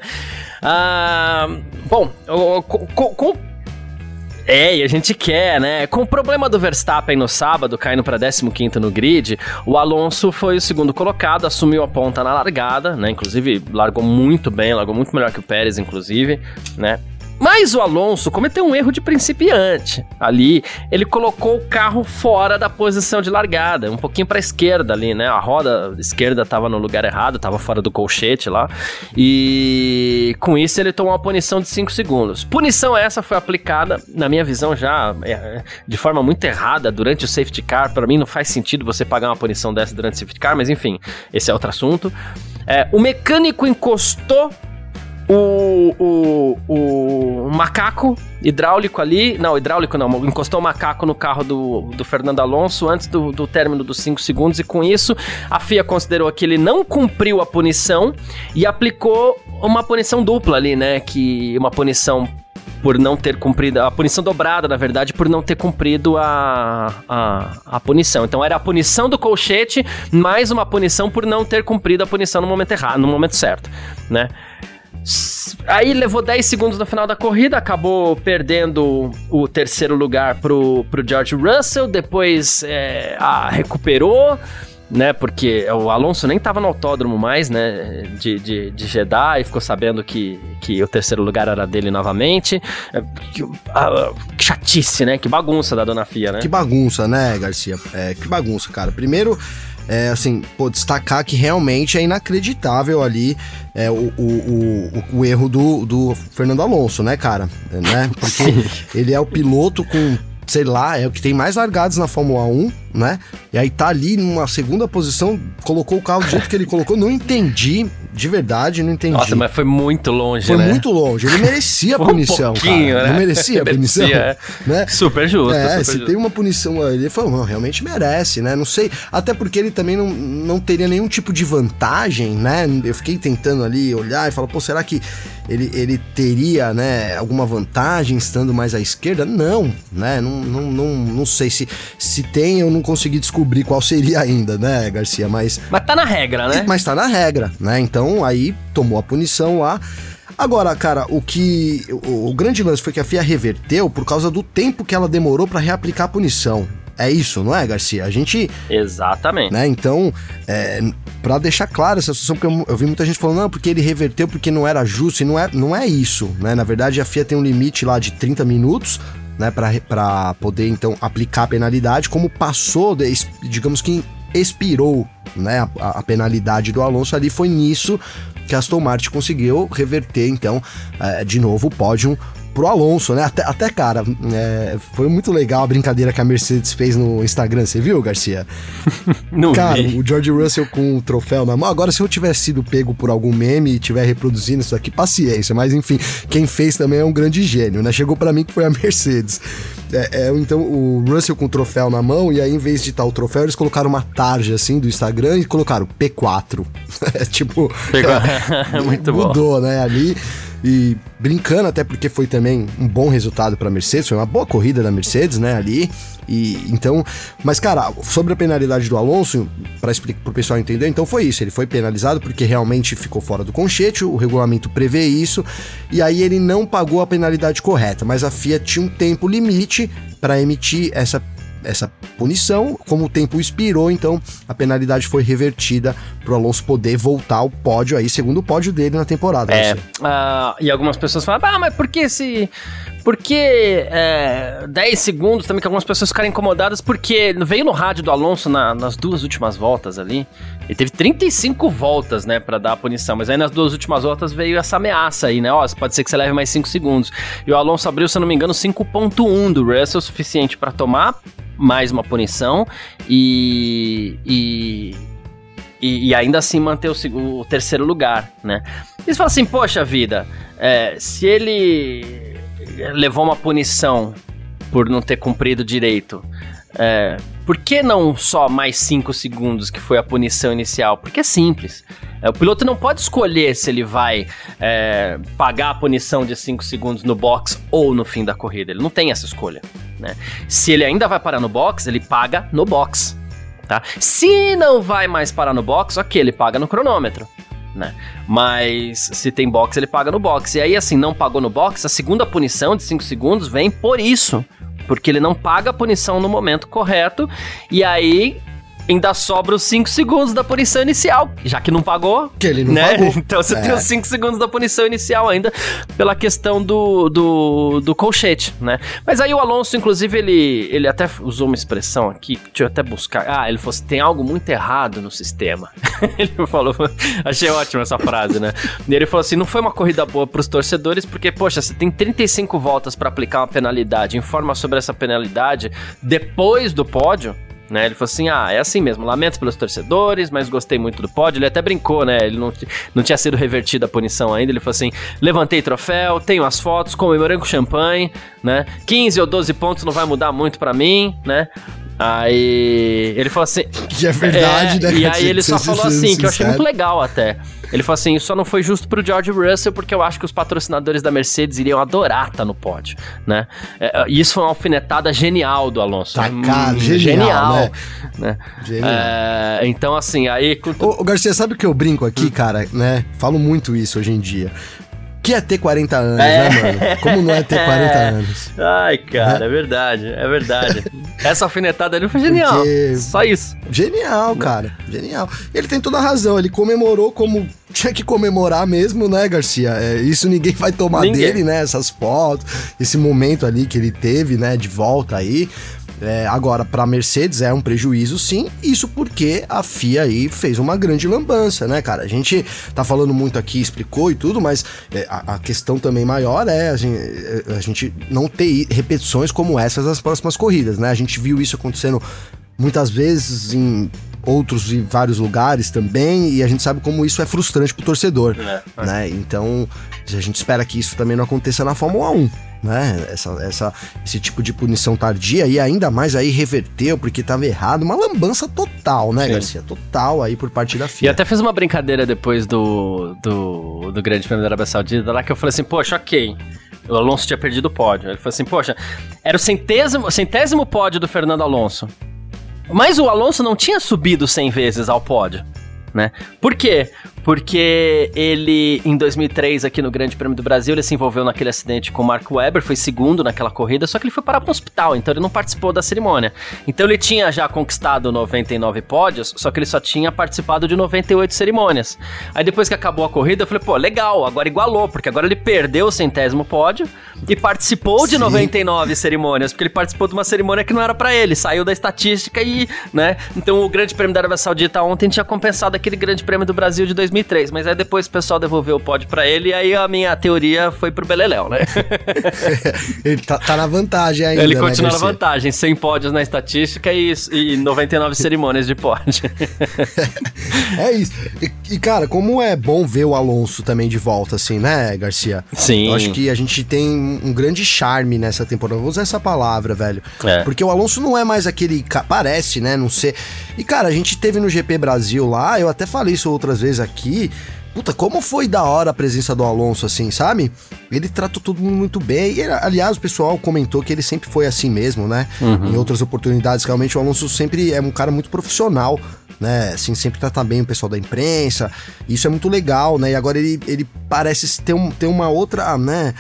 Ah, bom, com, com é, e a gente quer, né? Com o problema do Verstappen no sábado, caindo para 15 no grid, o Alonso foi o segundo colocado, assumiu a ponta na largada, né? Inclusive, largou muito bem, largou muito melhor que o Pérez, inclusive, né? Mas o Alonso cometeu um erro de principiante. Ali, ele colocou o carro fora da posição de largada, um pouquinho para a esquerda ali, né? A roda esquerda estava no lugar errado, estava fora do colchete lá. E com isso ele tomou uma punição de 5 segundos. Punição essa foi aplicada, na minha visão, já é, de forma muito errada durante o safety car. Para mim não faz sentido você pagar uma punição dessa durante o safety car, mas enfim, esse é outro assunto. É, o mecânico encostou o, o, o macaco hidráulico ali. Não, hidráulico não, encostou o macaco no carro do, do Fernando Alonso antes do, do término dos 5 segundos, e com isso a FIA considerou que ele não cumpriu a punição e aplicou uma punição dupla ali, né? Que uma punição por não ter cumprido, a punição dobrada, na verdade, por não ter cumprido a, a, a punição. Então era a punição do colchete, mais uma punição por não ter cumprido a punição no momento errado, no momento certo, né? Aí levou 10 segundos no final da corrida, acabou perdendo o terceiro lugar pro, pro George Russell, depois é, a, recuperou, né? Porque o Alonso nem tava no autódromo mais, né? De, de, de Jeddah e ficou sabendo que, que o terceiro lugar era dele novamente. É, que, a, que chatice, né? Que bagunça da dona Fia, né? Que bagunça, né, Garcia? É, que bagunça, cara. Primeiro é, assim, pô, destacar que realmente é inacreditável ali é, o, o, o, o, erro do, do Fernando Alonso, né, cara? Né? Porque ele é o piloto com sei lá, é o que tem mais largados na Fórmula 1, né? E aí tá ali numa segunda posição, colocou o carro do jeito que ele colocou, não entendi, de verdade, não entendi. Nossa, mas foi muito longe, foi né? Foi muito longe, ele merecia a punição, um cara. Né? Não merecia a punição, é. né? Super justo, É, super se justo. tem uma punição, ele falou, não, realmente merece, né? Não sei, até porque ele também não, não teria nenhum tipo de vantagem, né? Eu fiquei tentando ali olhar e falar, pô, será que ele, ele teria, né, alguma vantagem estando mais à esquerda? Não, né? Não, não, não, não sei se, se tem, eu não consegui descobrir qual seria ainda, né, Garcia? Mas. Mas tá na regra, né? Mas tá na regra, né? Então aí tomou a punição lá. Agora, cara, o que. O, o grande lance foi que a FIA reverteu por causa do tempo que ela demorou para reaplicar a punição. É isso, não é, Garcia? A gente. Exatamente. Né? Então, é, para deixar claro essa situação, porque eu, eu, vi muita gente falando, não, porque ele reverteu porque não era justo, e não é, não é isso, né? Na verdade, a FIA tem um limite lá de 30 minutos, né, para poder então aplicar a penalidade, como passou, digamos que expirou, né, a, a, penalidade do Alonso ali, foi nisso que a Aston Martin conseguiu reverter então é, de novo o pódio pro Alonso, né? Até, até cara, é, foi muito legal a brincadeira que a Mercedes fez no Instagram, você viu, Garcia? Não cara, vi. o George Russell com o troféu na mão. Agora, se eu tivesse sido pego por algum meme e estiver reproduzindo isso aqui, paciência. Mas enfim, quem fez também é um grande gênio, né? Chegou para mim que foi a Mercedes. É, é, então, o Russell com o troféu na mão, e aí, em vez de estar o troféu, eles colocaram uma tarja assim do Instagram e colocaram P4. é tipo. Muito bom. mudou, né? Ali. E brincando, até porque foi também um bom resultado para Mercedes, foi uma boa corrida da Mercedes, né? Ali. E então, mas cara, sobre a penalidade do Alonso, para explicar pro pessoal entender, então foi isso, ele foi penalizado porque realmente ficou fora do conchete, o regulamento prevê isso, e aí ele não pagou a penalidade correta, mas a FIA tinha um tempo limite para emitir essa essa punição, como o tempo expirou, então a penalidade foi revertida para o Alonso poder voltar ao pódio aí, segundo o pódio dele na temporada. É, uh, e algumas pessoas falam, ah, mas por que esse... Por que é, 10 segundos também que algumas pessoas ficaram incomodadas? Porque veio no rádio do Alonso na, nas duas últimas voltas ali. Ele teve 35 voltas, né, para dar a punição. Mas aí nas duas últimas voltas veio essa ameaça aí, né? Ó, pode ser que você leve mais 5 segundos. E o Alonso abriu, se eu não me engano, 5.1 do Russell, suficiente para tomar mais uma punição e, e, e, e ainda assim manter o, o, terceiro lugar, né? E você fala assim, poxa vida, é, se ele levou uma punição por não ter cumprido direito, é, por que não só mais 5 segundos que foi a punição inicial? Porque é simples. É, o piloto não pode escolher se ele vai é, pagar a punição de 5 segundos no box ou no fim da corrida. Ele não tem essa escolha. Né? Se ele ainda vai parar no box, ele paga no box. Tá? Se não vai mais parar no box, ok, ele paga no cronômetro. Né? Mas se tem box, ele paga no box. E aí, assim, não pagou no box, a segunda punição de 5 segundos vem por isso. Porque ele não paga a punição no momento correto. E aí ainda sobra os 5 segundos da punição inicial, já que não pagou. Que ele não né? pagou. Então você É. tem os 5 segundos da punição inicial ainda, pela questão do, do, do colchete, né? Mas aí o Alonso, inclusive, ele, ele até usou uma expressão aqui, deixa eu até buscar. Ah, ele falou assim: tem algo muito errado no sistema. ele falou, achei ótima essa frase, né? E ele falou assim: não foi uma corrida boa pros torcedores, porque, poxa, você tem 35 voltas pra aplicar uma penalidade, informa sobre essa penalidade depois do pódio. Né, ele falou assim: ah, é assim mesmo, lamento pelos torcedores, mas gostei muito do pódio. Ele até brincou, né? Ele não, não tinha sido revertida a punição ainda. Ele falou assim: levantei troféu, tenho as fotos, comemorei com champanhe, né? 15 ou 12 pontos não vai mudar muito pra mim, né? Aí ele falou assim. Que é verdade, é, né? E aí ele só falou assim, que eu achei muito legal até. Ele falou assim: só não foi justo pro George Russell, porque eu acho que os patrocinadores da Mercedes iriam adorar estar no pódio, né? É, E isso foi uma alfinetada genial do Alonso. Tá, Hum, cara, genial, né? né? Genial. É, então, assim, aí. Ô, ô, Garcia, sabe o que eu brinco Hum. aqui, cara, né? Falo muito isso hoje em dia. Que é ter 40 anos, É. né, mano? Como não é ter 40 anos? Ai, cara, é verdade, é verdade. Essa alfinetada ali foi genial. Porque- Só isso. Genial, cara. Genial. Ele tem toda a razão. Ele comemorou como tinha que comemorar mesmo, né, Garcia? É, isso ninguém vai tomar Ninguém. dele, né? Essas fotos, esse momento ali que ele teve, né, de volta aí. É, agora, pra Mercedes é um prejuízo, sim. Isso porque a FIA aí fez uma grande lambança, né, cara? A gente tá falando muito aqui, explicou e tudo, mas é, a, a questão também maior é a gente, a gente não ter repetições como essas nas próximas corridas, né? A gente viu isso acontecendo muitas vezes em outros e vários lugares também, e a gente sabe como isso é frustrante pro torcedor, É, né? Então, a gente espera que isso também não aconteça na Fórmula 1, né? Essa, essa, esse tipo de punição tardia, e ainda mais aí reverteu porque tava errado, uma lambança total, né, Sim. Garcia? Total aí por parte da E FIA. até fez uma brincadeira depois do, do, do Grande Prêmio da Arábia Saudita, lá que eu falei assim, poxa, ok. O Alonso tinha perdido o pódio. Ele falou assim, poxa, era o centésimo, centésimo pódio do Fernando Alonso. Mas o Alonso não tinha subido 100 vezes ao pódio, né? Por quê? Porque ele, em 2003, aqui no Grande Prêmio do Brasil, ele se envolveu naquele acidente com o Mark Webber, foi segundo naquela corrida, só que ele foi parar para o hospital, então ele não participou da cerimônia. Então ele tinha já conquistado 99 pódios, só que ele só tinha participado de 98 cerimônias. Aí depois que acabou a corrida, eu falei, pô, legal, agora igualou, porque agora ele perdeu o centésimo pódio e participou de Sim. 99 cerimônias, porque ele participou de uma cerimônia que não era pra ele, saiu da estatística e, né? Então o Grande Prêmio da Arábia Saudita ontem tinha compensado aquele naquele Grande Prêmio do Brasil de 2003, mas aí depois o pessoal devolveu o pódio para ele e aí a minha teoria foi pro Beleléu, né? ele tá, tá, na vantagem ainda, Ele né, continua né, na vantagem, 100 pódios na estatística e, e 99 cerimônias de pódio. é isso. E, e, cara, como é bom ver o Alonso também de volta, assim, né, Garcia? Sim. Eu acho que a gente tem um grande charme nessa temporada. Vou usar essa palavra, velho. É. Porque o Alonso não é mais aquele. Parece, né? Não sei. E, cara, a gente teve no GP Brasil lá, eu até falei isso outras vezes aqui. Puta, como foi da hora a presença do Alonso, assim, sabe? Ele tratou todo mundo muito bem. E, aliás, o pessoal comentou que ele sempre foi assim mesmo, né? Uhum. Em outras oportunidades, realmente o Alonso sempre é um cara muito profissional né? Assim, sempre tratar bem o pessoal da imprensa. Isso é muito legal, né? E agora ele, ele parece ter, um, ter uma outra, né?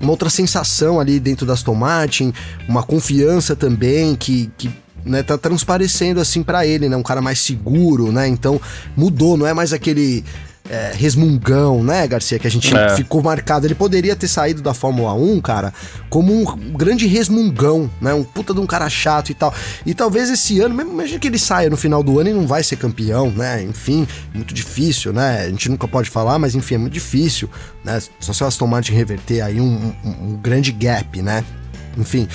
Uma outra sensação ali dentro da Aston Martin, uma confiança também que, que né, tá transparecendo assim para ele, né? Um cara mais seguro, né? Então mudou, não é mais aquele é, resmungão, né, Garcia? Que a gente é. ficou marcado. Ele poderia ter saído da Fórmula 1, cara, como um grande resmungão, né? Um puta de um cara chato e tal. E talvez esse ano, mesmo imagina que ele saia no final do ano e não vai ser campeão, né? Enfim, muito difícil, né? A gente nunca pode falar, mas enfim, é muito difícil, né? Só se o Aston Martin reverter aí um, um, um grande gap, né? Enfim.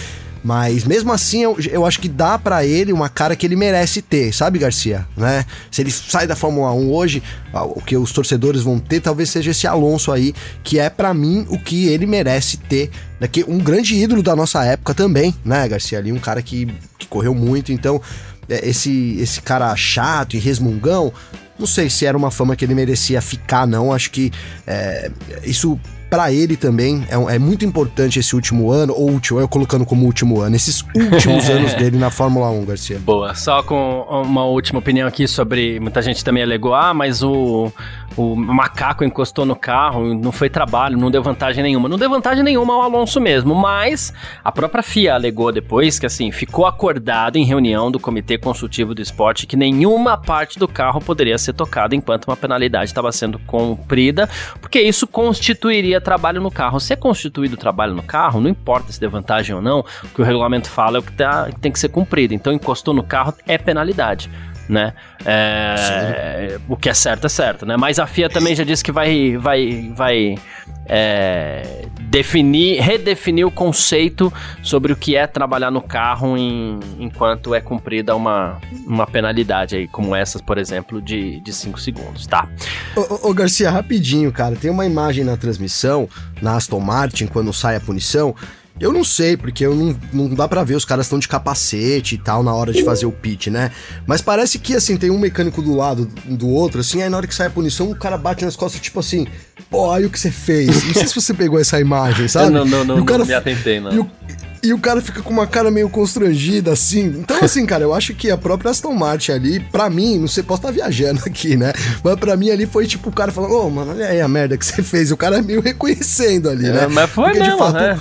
Mas mesmo assim, eu, eu acho que dá para ele uma cara que ele merece ter, sabe, Garcia? Né? Se ele sai da Fórmula 1 hoje, o que os torcedores vão ter talvez seja esse Alonso aí, que é para mim o que ele merece ter. Daqui, um grande ídolo da nossa época também, né, Garcia? Ali, um cara que, que correu muito, então é, esse, esse cara chato e resmungão, não sei se era uma fama que ele merecia ficar, não. Acho que é, isso para ele também é, é, muito importante esse último ano, ou último, eu colocando como último ano, esses últimos anos dele na Fórmula 1, Garcia. Boa, só com uma última opinião aqui sobre. Muita gente também alegou, ah, mas o, o macaco encostou no carro, não foi trabalho, não deu vantagem nenhuma. Não deu vantagem nenhuma ao Alonso mesmo, mas a própria FIA alegou depois que, assim, ficou acordado em reunião do Comitê Consultivo do Esporte que nenhuma parte do carro poderia ser tocada enquanto uma penalidade estava sendo cumprida, porque isso constituiria trabalho no carro. Se é constituído trabalho no carro, não importa se deu vantagem ou não, o que o regulamento fala é o que, tá, que tem que ser cumprido. Então, encostou no carro é penalidade né? É, o que é certo é certo, né? Mas a FIA também já disse que vai, vai, vai é, definir, redefinir o conceito sobre o que é trabalhar no carro em, enquanto é cumprida uma, uma penalidade aí, como essas, por exemplo, de 5 segundos, tá? Ô, ô, Garcia, rapidinho, cara, tem uma imagem na transmissão, na Aston Martin, quando sai a punição, eu não sei, porque eu não, não dá para ver, os caras estão de capacete e tal na hora de fazer o pitch, né? Mas parece que, assim, tem um mecânico do lado do outro, assim, aí na hora que sai a punição, o cara bate nas costas, tipo assim, pô, olha o que você fez. Não sei se você pegou essa imagem, sabe? não, não, não, cara, não me atentei, não. E o, e o cara fica com uma cara meio constrangida, assim. Então, assim, cara, eu acho que a própria Aston Martin ali, pra mim, não sei, posso estar viajando aqui, né? Mas pra mim ali foi tipo o cara falando, ô, oh, mano, olha aí a merda que você fez. E o cara meio reconhecendo ali, é, né? Mas foi Porque, mesmo, de fato, né?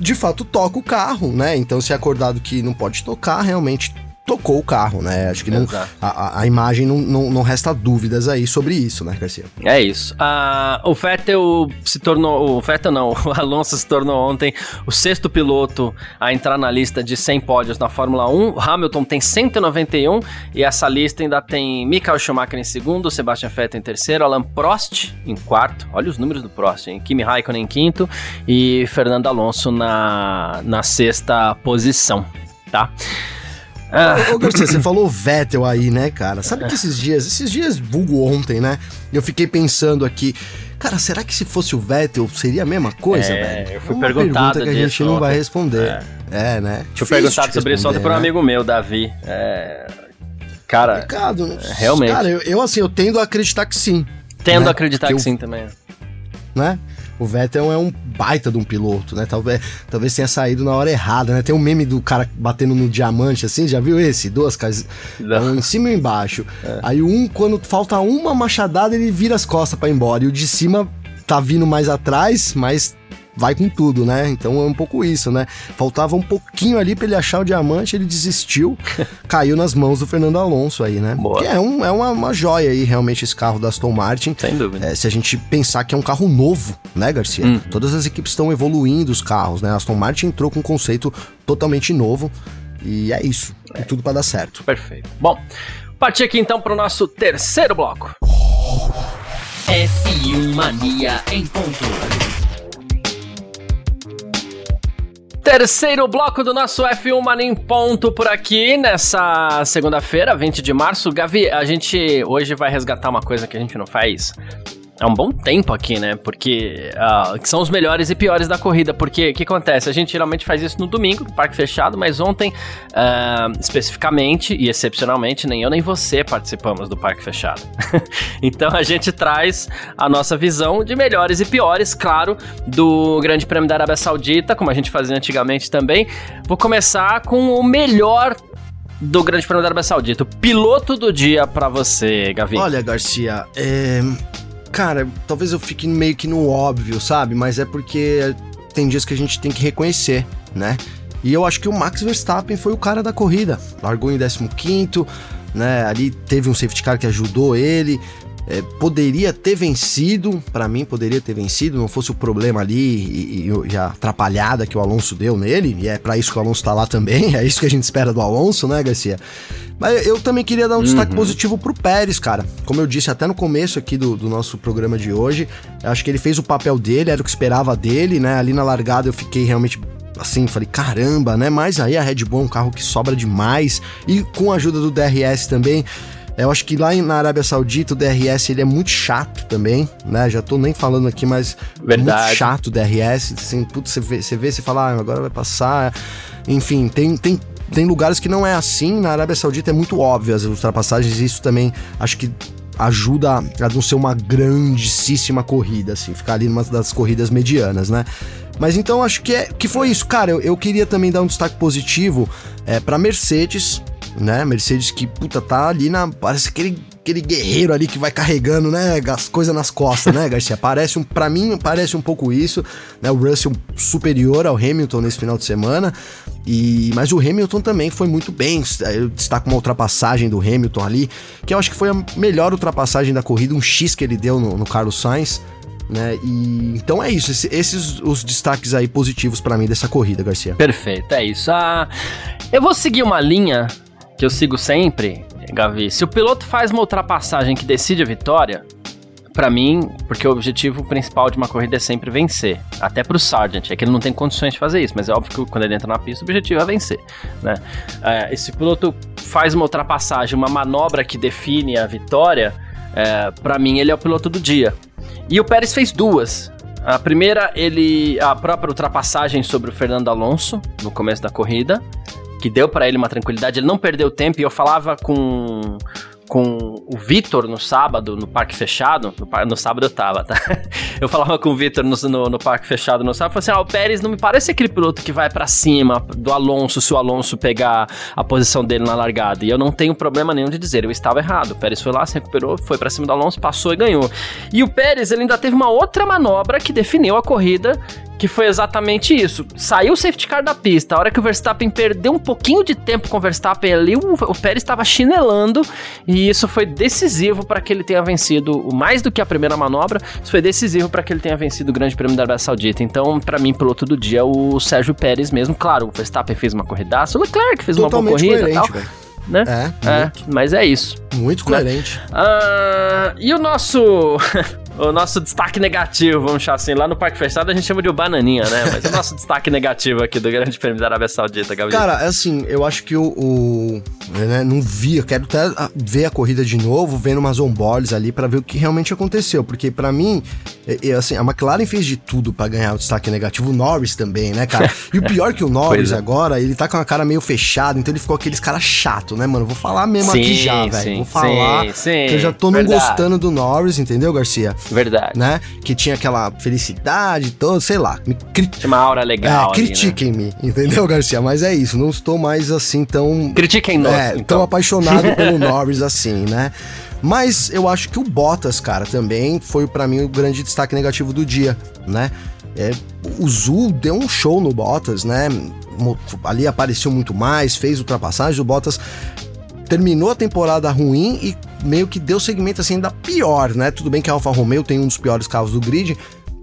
De fato toca o carro, né? Então, se é acordado que não pode tocar, realmente tocou o carro, né? Acho que não, a, a, imagem não, não, não, resta dúvidas aí sobre isso, né, Garcia? É isso. Uh, o Vettel se tornou. O Vettel não, o Alonso se tornou ontem o sexto piloto a entrar na lista de 100 pódios na Fórmula 1. O Hamilton tem 191 e essa lista ainda tem Michael Schumacher em segundo, Sebastian Vettel em terceiro, Alan Prost em quarto. Olha os números do Prost, hein? Kimi Raikkonen em quinto e Fernando Alonso na, na sexta posição, tá? Ah. Ô, Garcia, você falou Vettel aí, né, cara? Sabe que esses dias, esses dias, vulgo ontem, né? Eu fiquei pensando aqui, cara, será que se fosse o Vettel seria a mesma coisa, é, velho? Eu fui é perguntado que a gente não vai responder. É, é né? Eu perguntar sobre isso ontem né? por um né? amigo meu, Davi. É. Cara, Pecado, realmente. Cara, eu, eu, assim, eu tendo a acreditar que sim. Tendo né? a acreditar que, que eu, sim também. Né? O Vettel é um baita de um piloto, né? Talvez, talvez tenha saído na hora errada, né? Tem um meme do cara batendo no diamante, assim, já viu esse? Duas casas, um em cima e embaixo. É. Aí um, quando falta uma machadada, ele vira as costas para ir embora. E o de cima tá vindo mais atrás, mas vai com tudo, né? Então é um pouco isso, né? Faltava um pouquinho ali para ele achar o diamante, ele desistiu, caiu nas mãos do Fernando Alonso aí, né? Boa. Que é, um, é uma, uma joia aí, realmente, esse carro da Aston Martin. Sem dúvida. É, se a gente pensar que é um carro novo, né, Garcia? Hum. Todas as equipes estão evoluindo os carros, né? A Aston Martin entrou com um conceito totalmente novo. E é isso. É. tudo para dar certo. Perfeito. Bom, Partir aqui então para o nosso terceiro bloco. F1 Mania em ponto. Terceiro bloco do nosso F1 Mania em ponto por aqui, nessa segunda-feira, 20 de março. Gavi, a gente hoje vai resgatar uma coisa que a gente não faz há um bom tempo aqui, né? Porque uh, são os melhores e piores da corrida. Porque o que acontece? A gente geralmente faz isso no domingo, no parque fechado, mas ontem, uh, especificamente e excepcionalmente, nem eu nem você participamos do parque fechado. então a gente traz a nossa visão de melhores e piores, claro, do Grande Prêmio da Arábia Saudita, como a gente fazia antigamente também. Vou começar com o melhor do Grande Prêmio da Arábia Saudita. O piloto do dia para você, Gavi. Olha, Garcia, é Cara, talvez eu fique meio que no óbvio, sabe? Mas é porque tem dias que a gente tem que reconhecer, né? E eu acho que o Max Verstappen foi o cara da corrida. Largou em 15, né? Ali teve um safety car que ajudou ele. É, poderia ter vencido, para mim poderia ter vencido, não fosse o problema ali e, e, e, a atrapalhada que o Alonso deu nele, e é para isso que o Alonso tá lá também, é isso que a gente espera do Alonso, né, Garcia? Mas eu também queria dar um uhum. destaque positivo pro Pérez, cara. Como eu disse até no começo aqui do, do nosso programa de hoje, acho que ele fez o papel dele, era o que esperava dele, né? Ali na largada eu fiquei realmente assim, falei, caramba, né? Mas aí a Red Bull é um carro que sobra demais. E com a ajuda do DRS também, eu acho que lá na Arábia Saudita o DRS ele é muito chato também, né? Já tô nem falando aqui, mas Verdade. É muito chato o DRS. Assim, putz, você vê, você vê, você fala, ah, agora vai passar. Enfim, tem, tem, tem lugares que não é assim. Na Arábia Saudita é muito óbvio as ultrapassagens, isso também acho que ajuda a não ser uma grandíssima corrida, assim, ficar ali numa das corridas medianas, né? Mas então acho que, é, que foi isso. Cara, eu, eu queria também dar um destaque positivo é, para Mercedes, né? Mercedes que, puta, tá ali na. Parece aquele, aquele guerreiro ali que vai carregando, né? As coisas nas costas, né, Garcia? Parece um. Pra mim, parece um pouco isso, né? O Russell superior ao Hamilton nesse final de semana. E, mas o Hamilton também foi muito bem. Eu destaco uma ultrapassagem do Hamilton ali, que eu acho que foi a melhor ultrapassagem da corrida, um X que ele deu no, no Carlos Sainz. Né? E então é isso, esse, esses os destaques aí positivos para mim dessa corrida, Garcia. Perfeito, é isso. Ah, eu vou seguir uma linha que eu sigo sempre, Gavi, se o piloto faz uma ultrapassagem que decide a vitória, para mim, porque o objetivo principal de uma corrida é sempre vencer. Até pro Sargent, é que ele não tem condições de fazer isso, mas é óbvio que quando ele entra na pista, o objetivo é vencer, né? É, esse piloto faz uma ultrapassagem, uma manobra que define a vitória, é, para mim ele é o piloto do dia. E o Pérez fez duas. A primeira, ele a própria ultrapassagem sobre o Fernando Alonso no começo da corrida, que deu para ele uma tranquilidade. Ele não perdeu tempo e eu falava com com o Vitor no sábado, no parque fechado. No, no, sábado eu tava, tá? Eu falava com o Vitor no, no, no, parque fechado no sábado. Falei assim: ah, o Pérez não me parece aquele piloto que vai para cima do Alonso se o Alonso pegar a posição dele na largada. E eu não tenho problema nenhum de dizer, eu estava errado. O Pérez foi lá, se recuperou, foi para cima do Alonso, passou e ganhou. E o Pérez, ele ainda teve uma outra manobra que definiu a corrida que foi exatamente isso. Saiu o safety car da pista, a hora que o Verstappen perdeu um pouquinho de tempo com o Verstappen ali, o, o Pérez estava chinelando e isso foi decisivo para que ele tenha vencido, mais do que a primeira manobra, isso foi decisivo para que ele tenha vencido o Grande Prêmio da Arábia Saudita. Então, para mim, piloto do dia, o Sérgio Pérez mesmo. Claro, o Verstappen fez uma corridaça, o Leclerc fez Totalmente uma boa corrida e tal. Véio. Né? É, é, mas é isso. Muito coerente. Uh, e o nosso o nosso destaque negativo, vamos chamar assim, lá no Parque Fechado a gente chama de o Bananinha, né? Mas o nosso destaque negativo aqui do Grande Prêmio da Arábia Saudita, Gabriel. Cara, é assim, eu acho que o. o né, não vi, eu quero até ver a corrida de novo, vendo umas on-boards ali para ver o que realmente aconteceu, porque para mim, é, é, assim, a McLaren fez de tudo para ganhar o destaque negativo, o Norris também, né, cara? E o pior que o Norris é. agora, ele tá com a cara meio fechada, então ele ficou aqueles cara chato, né, mano? Vou falar mesmo sim, aqui já, velho. Vou falar sim, sim, que eu já tô não gostando do Norris, entendeu, Garcia? Verdade. Né? Que tinha aquela felicidade toda, sei lá. Me cri... Uma aura legal. É, critiquem-me, né? entendeu, Garcia? Mas é isso, não estou mais assim tão. Critiquem nós. É, então. tão apaixonado pelo Norris assim, né? Mas eu acho que o Bottas, cara, também foi para mim o grande destaque negativo do dia, né? É, o Zul deu um show no Bottas, né? Ali apareceu muito mais, fez ultrapassagem. O Bottas terminou a temporada ruim e meio que deu segmento assim ainda pior, né? Tudo bem que a Alfa Romeo tem um dos piores carros do grid,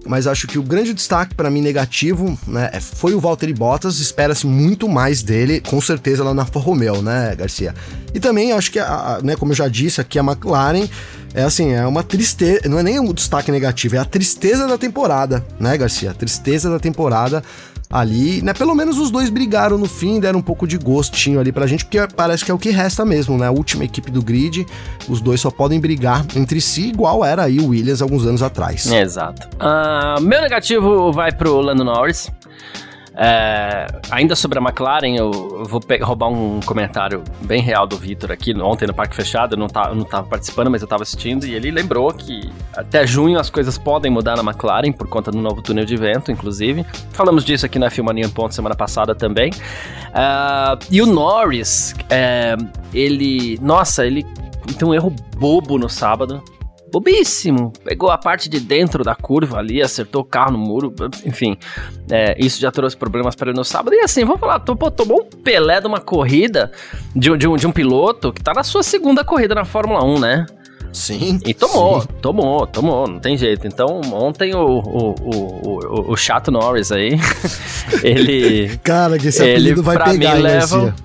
mas acho que o grande destaque para mim negativo, né, é, foi o Valtteri Bottas, espera-se muito mais dele, com certeza lá na Alfa Romeo, né, Garcia? E também acho que, a, a, né, como eu já disse aqui, a McLaren é assim, é uma tristeza, não é nem um destaque negativo, é a tristeza da temporada, né, Garcia? A tristeza da temporada ali, né? Pelo menos os dois brigaram no fim, deram um pouco de gostinho ali pra gente, porque parece que é o que resta mesmo, né? A última equipe do grid, os dois só podem brigar entre si, igual era aí o Williams alguns anos atrás. Exato. Uh, meu negativo vai pro Lando Norris. É, ainda sobre a McLaren, eu vou roubar um comentário bem real do Vitor aqui ontem no Parque Fechado. Eu não, tá, eu não tava participando, mas eu tava assistindo. E ele lembrou que até junho as coisas podem mudar na McLaren por conta do novo túnel de vento, inclusive. Falamos disso aqui na Filmania em Ponto semana passada também. Uh, e o Norris, é, ele. Nossa, ele tem um erro bobo no sábado bobíssimo. Pegou a parte de dentro da curva ali, acertou o carro no muro, enfim. É, isso já trouxe problemas para ele no sábado. E assim, vamos falar, pô, tomou um Pelé de uma corrida de, de, um, de um piloto que tá na sua segunda corrida na Fórmula 1, né? Sim. E tomou, sim. tomou, tomou, não tem jeito. Então, ontem o, o, o, o, o Chato Norris aí, ele. Cara, que esse apelido vai pegar, mim, leva,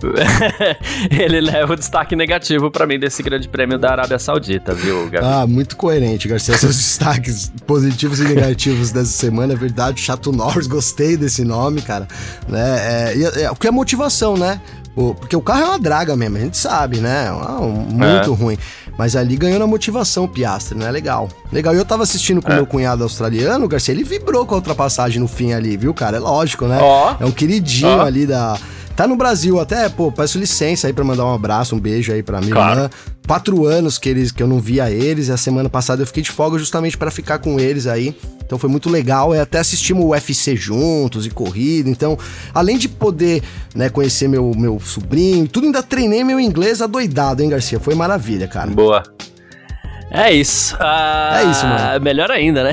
ele leva o destaque negativo para mim desse grande prêmio da Arábia Saudita, viu, Gabi? Ah, muito coerente, Garcia. Seus destaques positivos e negativos dessa semana, é verdade. Chato Norris, gostei desse nome, cara. Né? É, é, o que é motivação, né? O, porque o carro é uma draga mesmo, a gente sabe, né? Um, muito é. ruim. Mas ali ganhou na motivação o Piastre, né? Legal. Legal. E eu tava assistindo com é. meu cunhado australiano, o Garcia, ele vibrou com a ultrapassagem no fim ali, viu, cara? É lógico, né? Oh. É um queridinho oh. ali da Tá no Brasil até, pô, peço licença aí pra mandar um abraço, um beijo aí pra minha claro. irmã. Quatro anos que, eles, que eu não via eles, e a semana passada eu fiquei de folga justamente para ficar com eles aí. Então foi muito legal, e até assistimos o UFC juntos e corrida. Então, além de poder né, conhecer meu, meu sobrinho e tudo, ainda treinei meu inglês adoidado, hein, Garcia? Foi maravilha, cara. Boa. É isso. Uh, é isso, mano. Melhor ainda, né?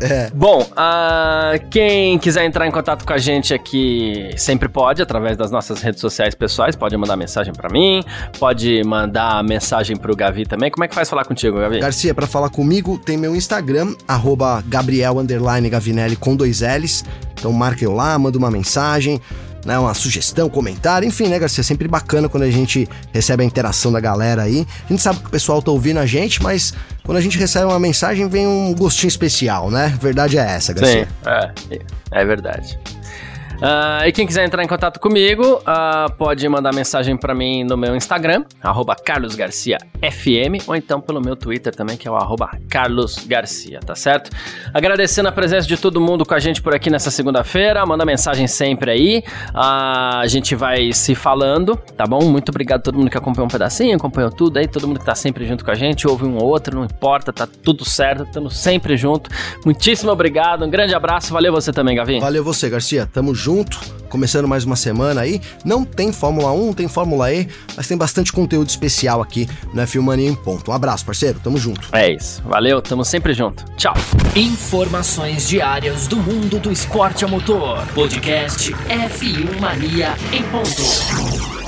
É. Bom, uh, quem quiser entrar em contato com a gente aqui sempre pode, através das nossas redes sociais pessoais, pode mandar mensagem para mim, pode mandar mensagem pro Gavi também. Como é que faz falar contigo, Gavi? Garcia, para falar comigo, tem meu Instagram, arroba Gabriel Gavinelli com dois L's. Então marque eu lá, manda uma mensagem né, uma sugestão, comentário, enfim, né, Garcia? Sempre bacana quando a gente recebe a interação da galera aí. A gente sabe que o pessoal tá ouvindo a gente, mas quando a gente recebe uma mensagem vem um gostinho especial, né? Verdade é essa, Garcia. Sim, é, é verdade. Uh, e quem quiser entrar em contato comigo, uh, pode mandar mensagem para mim no meu Instagram, carlosgarciafm, ou então pelo meu Twitter também, que é o carlosgarcia, tá certo? Agradecendo a presença de todo mundo com a gente por aqui nessa segunda-feira, manda mensagem sempre aí, uh, a gente vai se falando, tá bom? Muito obrigado a todo mundo que acompanhou um pedacinho, acompanhou tudo aí, todo mundo que tá sempre junto com a gente, ouve um ou outro, não importa, tá tudo certo, estamos sempre junto. Muitíssimo obrigado, um grande abraço, valeu você também, Gavi. Valeu você, Garcia, tamo junto junto, começando mais uma semana aí. Não tem Fórmula 1, não tem Fórmula E, mas tem bastante conteúdo especial aqui no F1 Mania em ponto. Um abraço, parceiro, tamo junto. É isso, valeu, tamo sempre junto. Tchau. Informações diárias do mundo do esporte a motor. Podcast F1 Mania em ponto.